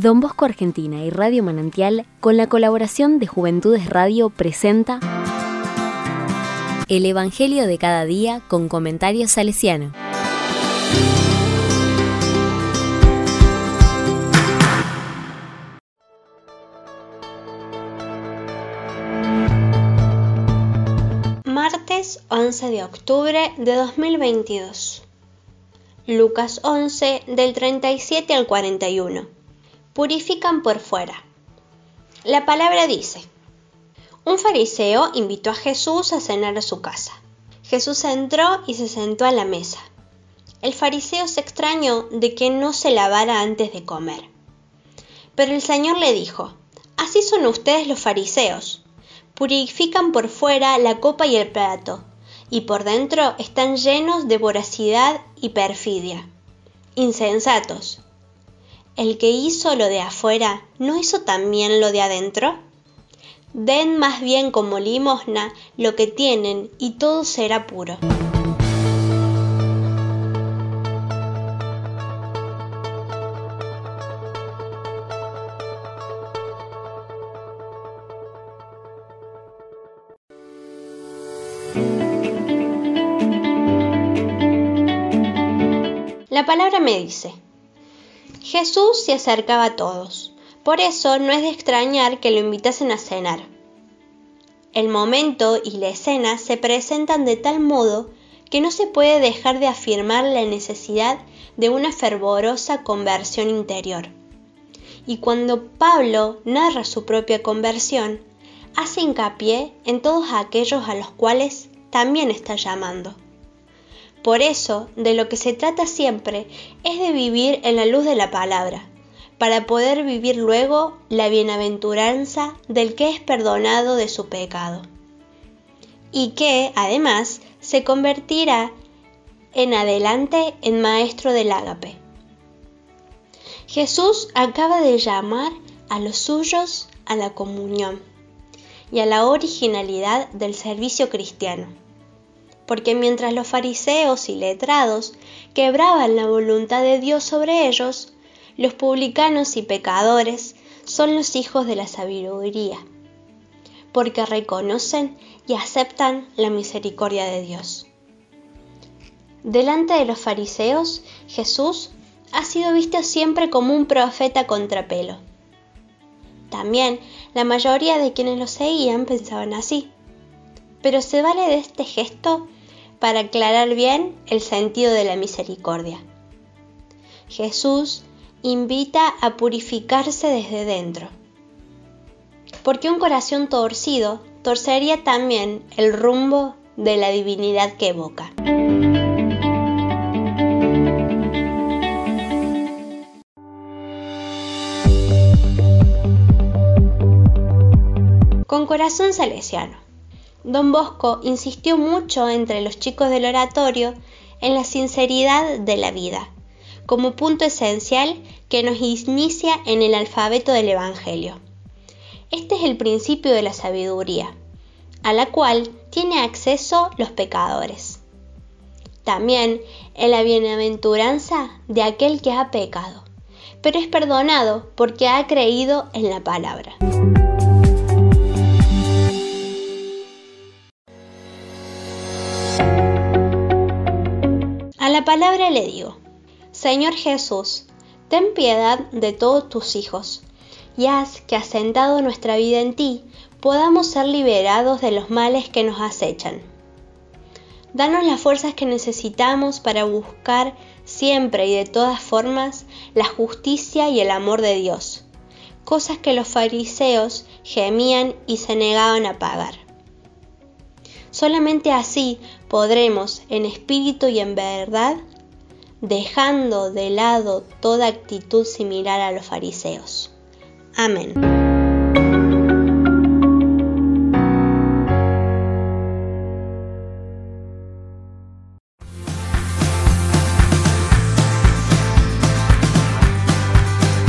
Don Bosco Argentina y Radio Manantial, con la colaboración de Juventudes Radio, presenta El Evangelio de cada día con comentarios salesiano. Martes 11 de octubre de 2022. Lucas 11 del 37 al 41 purifican por fuera. La palabra dice, un fariseo invitó a Jesús a cenar a su casa. Jesús entró y se sentó a la mesa. El fariseo se extrañó de que no se lavara antes de comer. Pero el Señor le dijo, Así son ustedes los fariseos. Purifican por fuera la copa y el plato, y por dentro están llenos de voracidad y perfidia. Insensatos el que hizo lo de afuera, ¿no hizo también lo de adentro? Den más bien como limosna lo que tienen y todo será puro. La palabra me dice, Jesús se acercaba a todos, por eso no es de extrañar que lo invitasen a cenar. El momento y la escena se presentan de tal modo que no se puede dejar de afirmar la necesidad de una fervorosa conversión interior. Y cuando Pablo narra su propia conversión, hace hincapié en todos aquellos a los cuales también está llamando. Por eso, de lo que se trata siempre es de vivir en la luz de la palabra, para poder vivir luego la bienaventuranza del que es perdonado de su pecado, y que, además, se convertirá en adelante en maestro del ágape. Jesús acaba de llamar a los suyos a la comunión y a la originalidad del servicio cristiano porque mientras los fariseos y letrados quebraban la voluntad de Dios sobre ellos, los publicanos y pecadores son los hijos de la sabiduría, porque reconocen y aceptan la misericordia de Dios. Delante de los fariseos, Jesús ha sido visto siempre como un profeta contrapelo. También la mayoría de quienes lo seguían pensaban así. Pero se vale de este gesto para aclarar bien el sentido de la misericordia. Jesús invita a purificarse desde dentro, porque un corazón torcido torcería también el rumbo de la divinidad que evoca. Con corazón salesiano. Don Bosco insistió mucho entre los chicos del oratorio en la sinceridad de la vida, como punto esencial que nos inicia en el alfabeto del Evangelio. Este es el principio de la sabiduría, a la cual tiene acceso los pecadores. También en la bienaventuranza de aquel que ha pecado, pero es perdonado porque ha creído en la palabra. Palabra le digo, Señor Jesús, ten piedad de todos tus hijos, y haz que asentado nuestra vida en ti, podamos ser liberados de los males que nos acechan. Danos las fuerzas que necesitamos para buscar siempre y de todas formas la justicia y el amor de Dios, cosas que los fariseos gemían y se negaban a pagar. Solamente así podremos, en espíritu y en verdad, dejando de lado toda actitud similar a los fariseos. Amén.